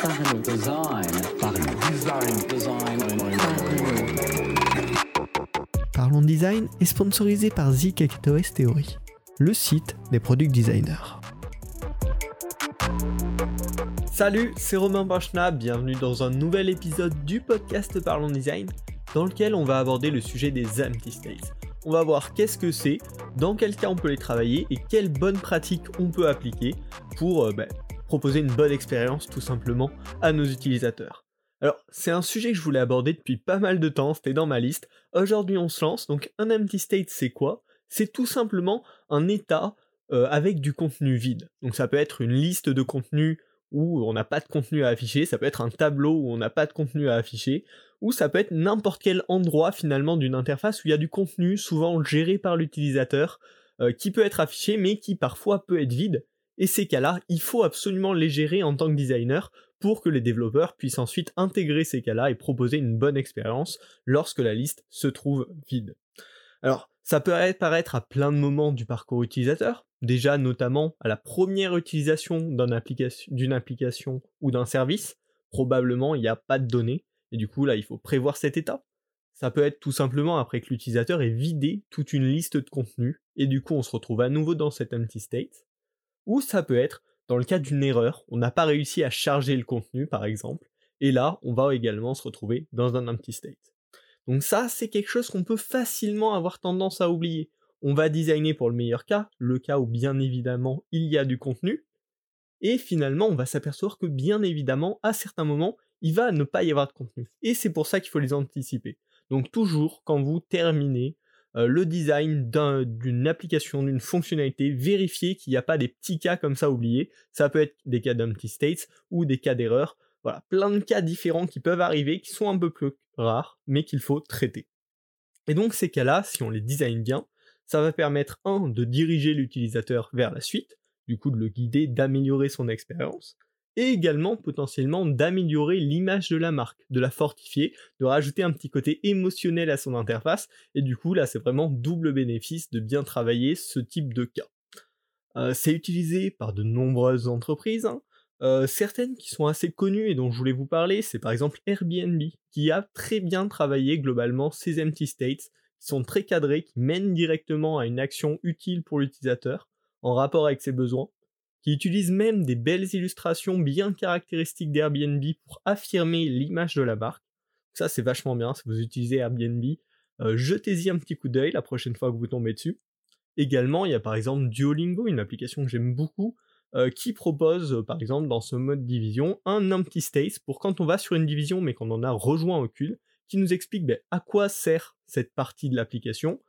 Parlons. Design. Parlons. Design. Design. Parlons Design est sponsorisé par ZKTOS Theory, le site des product designers. Salut, c'est Romain Bachna, bienvenue dans un nouvel épisode du podcast Parlons Design, dans lequel on va aborder le sujet des empty states. On va voir qu'est-ce que c'est, dans quel cas on peut les travailler et quelles bonnes pratiques on peut appliquer pour euh, bah, proposer une bonne expérience tout simplement à nos utilisateurs. Alors, c'est un sujet que je voulais aborder depuis pas mal de temps, c'était dans ma liste. Aujourd'hui, on se lance. Donc, un empty state, c'est quoi? C'est tout simplement un état euh, avec du contenu vide. Donc, ça peut être une liste de contenus où on n'a pas de contenu à afficher, ça peut être un tableau où on n'a pas de contenu à afficher, ou ça peut être n'importe quel endroit finalement d'une interface où il y a du contenu souvent géré par l'utilisateur euh, qui peut être affiché mais qui parfois peut être vide. Et ces cas-là, il faut absolument les gérer en tant que designer pour que les développeurs puissent ensuite intégrer ces cas-là et proposer une bonne expérience lorsque la liste se trouve vide. Alors, ça peut apparaître à plein de moments du parcours utilisateur, déjà notamment à la première utilisation d'une application, ou d'un service, probablement il n'y a pas de données, et du coup là il faut prévoir cet état. Ça peut être tout simplement après que l'utilisateur ait vidé toute une liste de contenu, et du coup on se retrouve à nouveau dans cet empty state, ou ça peut être dans le cas d'une erreur, on n'a pas réussi à charger le contenu par exemple, et là on va également se retrouver dans un empty state. Donc ça c'est quelque chose qu'on peut facilement avoir tendance à oublier. On va designer pour le meilleur cas, le cas où bien évidemment il y a du contenu, et finalement on va s'apercevoir que bien évidemment à certains moments il va ne pas y avoir de contenu. Et c'est pour ça qu'il faut les anticiper. Donc toujours quand vous terminez euh, le design d'une application, d'une fonctionnalité, vérifier qu'il n'y a pas des petits cas comme ça oubliés. Ça peut être des cas d'empty states ou des cas d'erreur. Voilà, plein de cas différents qui peuvent arriver, qui sont un peu plus rares, mais qu'il faut traiter. Et donc ces cas-là, si on les design bien, ça va permettre, un, de diriger l'utilisateur vers la suite, du coup de le guider, d'améliorer son expérience, et également potentiellement d'améliorer l'image de la marque, de la fortifier, de rajouter un petit côté émotionnel à son interface, et du coup là c'est vraiment double bénéfice de bien travailler ce type de cas. Euh, c'est utilisé par de nombreuses entreprises, hein. euh, certaines qui sont assez connues et dont je voulais vous parler, c'est par exemple Airbnb, qui a très bien travaillé globalement ces empty states, qui sont très cadrés, qui mènent directement à une action utile pour l'utilisateur, en rapport avec ses besoins, qui utilise même des belles illustrations bien caractéristiques d'Airbnb pour affirmer l'image de la marque. Ça c'est vachement bien, si vous utilisez Airbnb, euh, jetez-y un petit coup d'œil la prochaine fois que vous tombez dessus. Également, il y a par exemple Duolingo, une application que j'aime beaucoup, euh, qui propose euh, par exemple dans ce mode division un empty state pour quand on va sur une division mais qu'on en a rejoint aucune, qui nous explique ben, à quoi sert cette partie de l'application,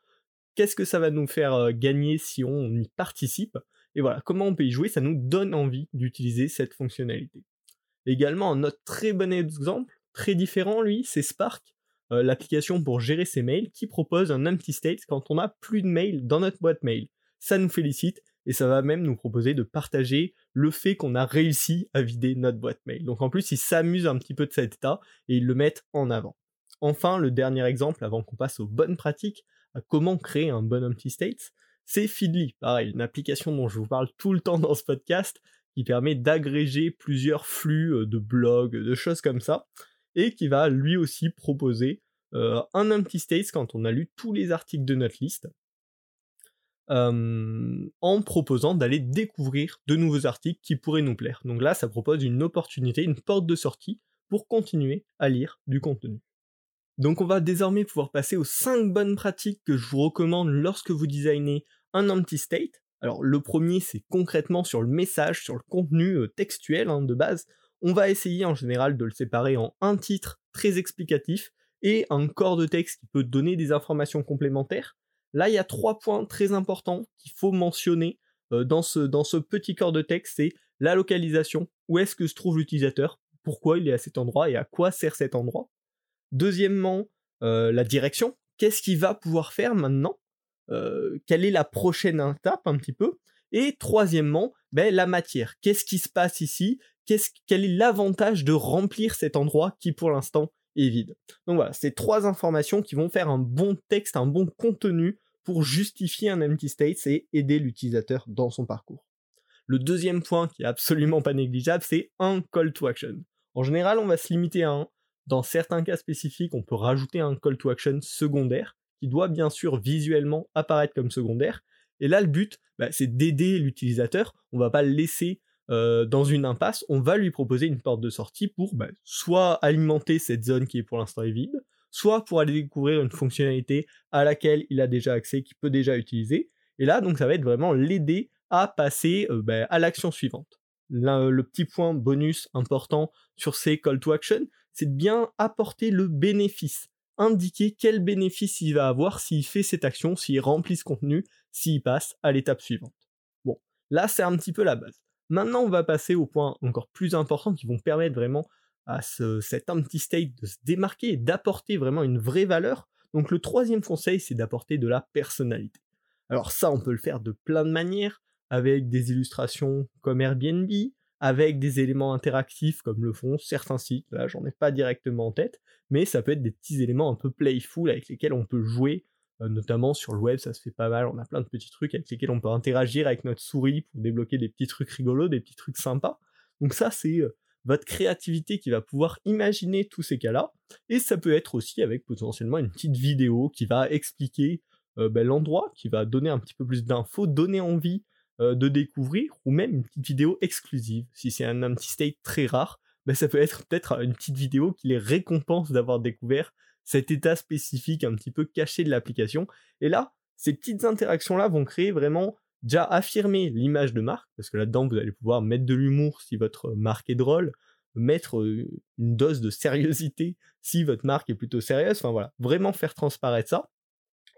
qu'est-ce que ça va nous faire gagner si on y participe, et voilà, comment on peut y jouer, ça nous donne envie d'utiliser cette fonctionnalité. Également, un autre très bon exemple, très différent lui, c'est Spark, euh, l'application pour gérer ses mails, qui propose un empty state quand on n'a plus de mails dans notre boîte mail. Ça nous félicite et ça va même nous proposer de partager le fait qu'on a réussi à vider notre boîte mail. Donc en plus, ils s'amusent un petit peu de cet état et ils le mettent en avant. Enfin, le dernier exemple, avant qu'on passe aux bonnes pratiques, à comment créer un bon empty state, c'est Feedly, pareil, une application dont je vous parle tout le temps dans ce podcast, qui permet d'agréger plusieurs flux euh, de blogs, de choses comme ça, et qui va lui aussi proposer euh, un empty state quand on a lu tous les articles de notre liste, euh, en proposant d'aller découvrir de nouveaux articles qui pourraient nous plaire. Donc là, ça propose une opportunité, une porte de sortie pour continuer à lire du contenu. Donc on va désormais pouvoir passer aux 5 bonnes pratiques que je vous recommande lorsque vous designez un empty state. Alors le premier c'est concrètement sur le message, sur le contenu euh, textuel hein, de base. On va essayer en général de le séparer en un titre très explicatif et un corps de texte qui peut donner des informations complémentaires. Là il y a trois points très importants qu'il faut mentionner euh, dans, ce, dans ce petit corps de texte, c'est la localisation, où est-ce que se trouve l'utilisateur, pourquoi il est à cet endroit et à quoi sert cet endroit. Deuxièmement, euh, la direction, qu'est-ce qu'il va pouvoir faire maintenant quelle est la prochaine étape un petit peu. Et troisièmement, ben, la matière. Qu'est-ce qui se passe ici? Quel est l'avantage de remplir cet endroit qui pour l'instant est vide? Donc voilà, c'est trois informations qui vont faire un bon texte, un bon contenu pour justifier un empty state et aider l'utilisateur dans son parcours. Le deuxième point qui est absolument pas négligeable, c'est un call to action. En général, on va se limiter à un. Dans certains cas spécifiques, on peut rajouter un call to action secondaire qui doit bien sûr visuellement apparaître comme secondaire. Et là, le but, bah, c'est d'aider l'utilisateur. On va pas le laisser euh, dans une impasse. On va lui proposer une porte de sortie pour bah, soit alimenter cette zone qui est pour l'instant vide, soit pour aller découvrir une fonctionnalité à laquelle il a déjà accès, qu'il peut déjà utiliser. Et là, donc, ça va être vraiment l'aider à passer euh, bah, à l'action suivante. le petit point bonus important sur ces call to action, c'est de bien apporter le bénéfice indiquer quel bénéfice il va avoir s'il fait cette action, s'il remplit ce contenu, s'il passe à l'étape suivante. Bon, là c'est un petit peu la base. Maintenant on va passer au point encore plus important qui vont permettre vraiment à cet empty state de se démarquer et d'apporter vraiment une vraie valeur. Donc le troisième conseil c'est d'apporter de la personnalité. Alors ça on peut le faire de plein de manières, avec des illustrations comme Airbnb, avec des éléments interactifs comme le font certains sites, là j'en ai pas directement en tête, mais ça peut être des petits éléments un peu playful avec lesquels on peut jouer, euh, notamment sur le web ça se fait pas mal, on a plein de petits trucs avec lesquels on peut interagir avec notre souris pour débloquer des petits trucs rigolos, des petits trucs sympas. Donc ça c'est euh, votre créativité qui va pouvoir imaginer tous ces cas-là, et ça peut être aussi avec potentiellement une petite vidéo qui va expliquer euh, ben, l'endroit, qui va donner un petit peu plus d'infos, donner envie euh, de découvrir, ou même une petite vidéo exclusive. Si c'est un empty state très rare, ben ça peut être peut-être une petite vidéo qui les récompense d'avoir découvert cet état spécifique un petit peu caché de l'application. Et là, ces petites interactions-là vont créer vraiment déjà affirmer l'image de marque, parce que là-dedans vous allez pouvoir mettre de l'humour si votre marque est drôle, mettre euh, une dose de sérieuxité si votre marque est plutôt sérieuse, enfin voilà, vraiment faire transparaître ça.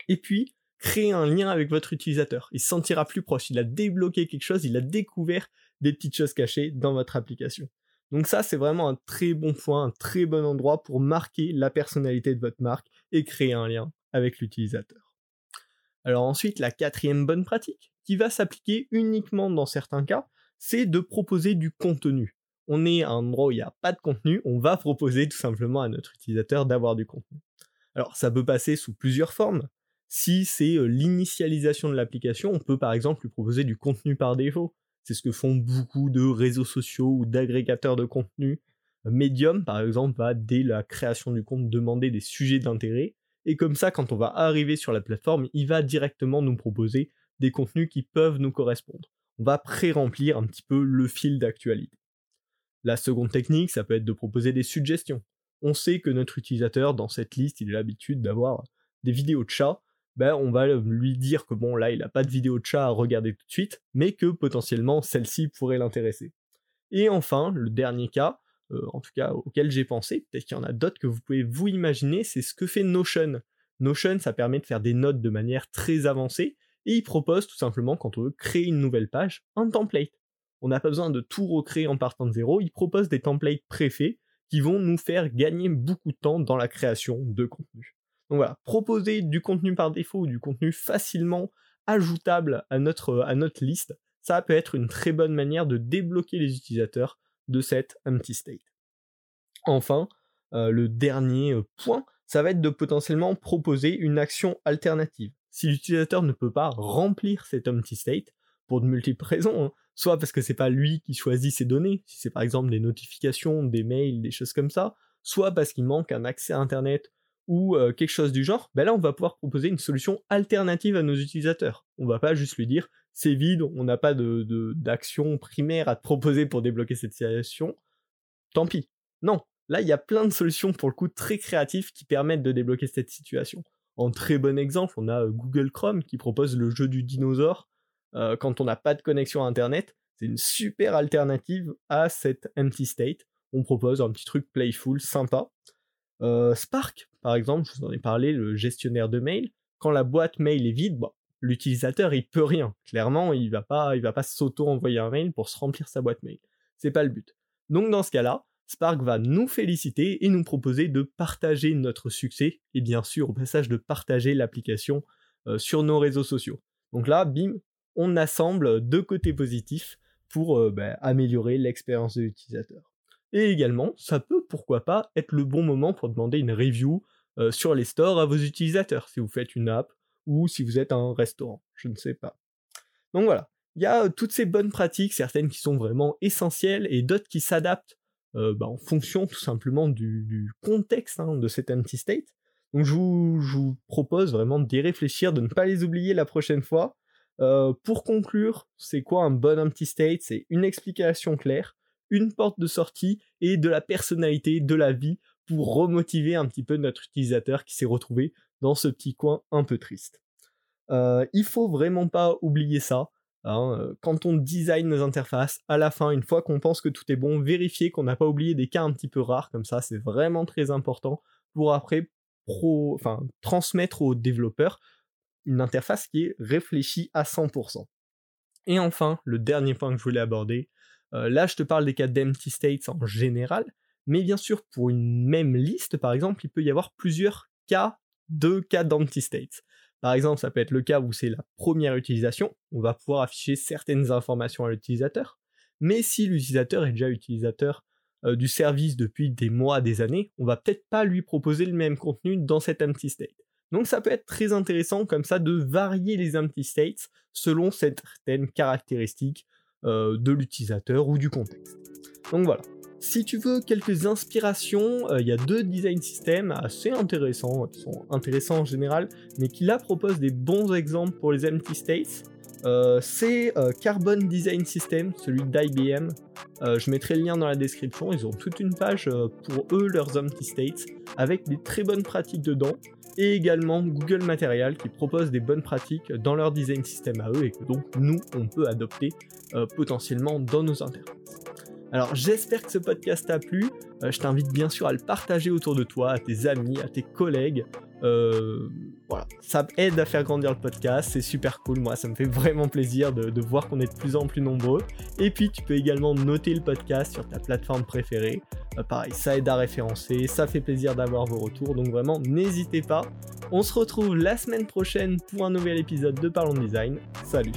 Et puis, créer un lien avec votre utilisateur. Il se sentira plus proche, il a débloqué quelque chose, il a découvert des petites choses cachées dans votre application. Donc ça, c'est vraiment un très bon point, un très bon endroit pour marquer la personnalité de votre marque et créer un lien avec l'utilisateur. Alors ensuite, la quatrième bonne pratique, qui va s'appliquer uniquement dans certains cas, c'est de proposer du contenu. On est à un endroit où il n'y a pas de contenu, on va proposer tout simplement à notre utilisateur d'avoir du contenu. Alors ça peut passer sous plusieurs formes. Si c'est l'initialisation de l'application, on peut par exemple lui proposer du contenu par défaut. C'est ce que font beaucoup de réseaux sociaux ou d'agrégateurs de contenu. Medium, par exemple, va dès la création du compte demander des sujets d'intérêt. Et comme ça, quand on va arriver sur la plateforme, il va directement nous proposer des contenus qui peuvent nous correspondre. On va pré-remplir un petit peu le fil d'actualité. La seconde technique, ça peut être de proposer des suggestions. On sait que notre utilisateur, dans cette liste, il a l'habitude d'avoir des vidéos de chats, ben, on va lui dire que bon là il n'a pas de vidéo de chat à regarder tout de suite, mais que potentiellement celle-ci pourrait l'intéresser. Et enfin, le dernier cas, euh, en tout cas auquel j'ai pensé, peut-être qu'il y en a d'autres que vous pouvez vous imaginer, c'est ce que fait Notion. Notion, ça permet de faire des notes de manière très avancée, et il propose tout simplement, quand on veut créer une nouvelle page, un template. On n'a pas besoin de tout recréer en partant de zéro, il propose des templates préfaits qui vont nous faire gagner beaucoup de temps dans la création de contenu. Donc voilà, proposer du contenu par défaut ou du contenu facilement ajoutable à notre, à notre liste, ça peut être une très bonne manière de débloquer les utilisateurs de cette empty state. Enfin, euh, le dernier euh, point, ça va être de potentiellement proposer une action alternative. Si l'utilisateur ne peut pas remplir cette empty state, pour de multiples raisons, hein, soit parce que c'est pas lui qui choisit ses données, si c'est par exemple des notifications, des mails, des choses comme ça, soit parce qu'il manque un accès à internet ou euh, quelque chose du genre, ben là on va pouvoir proposer une solution alternative à nos utilisateurs. On va pas juste lui dire c'est vide, on n'a pas de, d'action primaire à te proposer pour débloquer cette situation, tant pis. Non, là il y a plein de solutions pour le coup très créatives qui permettent de débloquer cette situation. En très bon exemple, on a euh, Google Chrome qui propose le jeu du dinosaure euh, quand on n'a pas de connexion à internet. C'est une super alternative à cette empty state. On propose un petit truc playful, sympa. Euh, Spark, par exemple, je vous en ai parlé, le gestionnaire de mail, quand la boîte mail est vide, l'utilisateur il peut rien. Clairement, il va pas, va pas s'auto-envoyer un mail pour se remplir sa boîte mail. C'est pas le but. Donc dans ce cas-là, Spark va nous féliciter et nous proposer de partager notre succès et bien sûr au passage de partager l'application euh, sur nos réseaux sociaux. Donc là, bim, on assemble deux côtés positifs pour euh, bah, améliorer l'expérience de l'utilisateur. Et également, ça peut pourquoi pas être le bon moment pour demander une review euh, sur les stores à vos utilisateurs, si vous faites une app ou si vous êtes un restaurant, je ne sais pas. Donc voilà, il y a euh, toutes ces bonnes pratiques, certaines qui sont vraiment essentielles et d'autres qui s'adaptent bah, en fonction tout simplement du, contexte hein, de cet empty state. Donc je vous, propose vraiment d'y réfléchir, de ne pas les oublier la prochaine fois. pour conclure, c'est quoi un bon empty state C'est une explication claire, une porte de sortie et de la personnalité, de la vie pour remotiver un petit peu notre utilisateur qui s'est retrouvé dans ce petit coin un peu triste. Euh, il faut vraiment pas oublier ça. Hein, euh, quand on design nos interfaces, à la fin, une fois qu'on pense que tout est bon, vérifier qu'on n'a pas oublié des cas un petit peu rares comme ça, c'est vraiment très important pour après transmettre aux développeurs une interface qui est réfléchie à 100%. Et enfin, le dernier point que je voulais aborder, là je te parle des cas d'empty states en général, mais bien sûr pour une même liste par exemple, il peut y avoir plusieurs cas de cas d'empty states. Par exemple, ça peut être le cas où c'est la première utilisation, on va pouvoir afficher certaines informations à l'utilisateur, mais si l'utilisateur est déjà utilisateur euh, du service depuis des mois, des années, on va peut-être pas lui proposer le même contenu dans cet empty state. Donc ça peut être très intéressant comme ça de varier les empty states selon certaines caractéristiques euh, de l'utilisateur ou du contexte. Donc voilà, si tu veux quelques inspirations, euh, il y a deux design systems assez intéressants, qui sont intéressants en général, mais qui là proposent des bons exemples pour les empty states. Euh, c'est euh, Carbon Design System, celui d'IBM. je mettrai le lien dans la description. Ils ont toute une page pour eux, leurs empty states, avec des très bonnes pratiques dedans. Et également Google Material qui propose des bonnes pratiques dans leur design system à eux et que donc nous, on peut adopter potentiellement dans nos interfaces. Alors j'espère que ce podcast t'a plu. Euh, je t'invite bien sûr à le partager autour de toi, à tes amis, à tes collègues. Euh, voilà, ça aide à faire grandir le podcast, c'est super cool, moi ça me fait vraiment plaisir de, voir qu'on est de plus en plus nombreux. Et puis tu peux également noter le podcast sur ta plateforme préférée. Euh, pareil, ça aide à référencer, ça fait plaisir d'avoir vos retours, donc vraiment n'hésitez pas. On se retrouve la semaine prochaine pour un nouvel épisode de Parlons Design. Salut.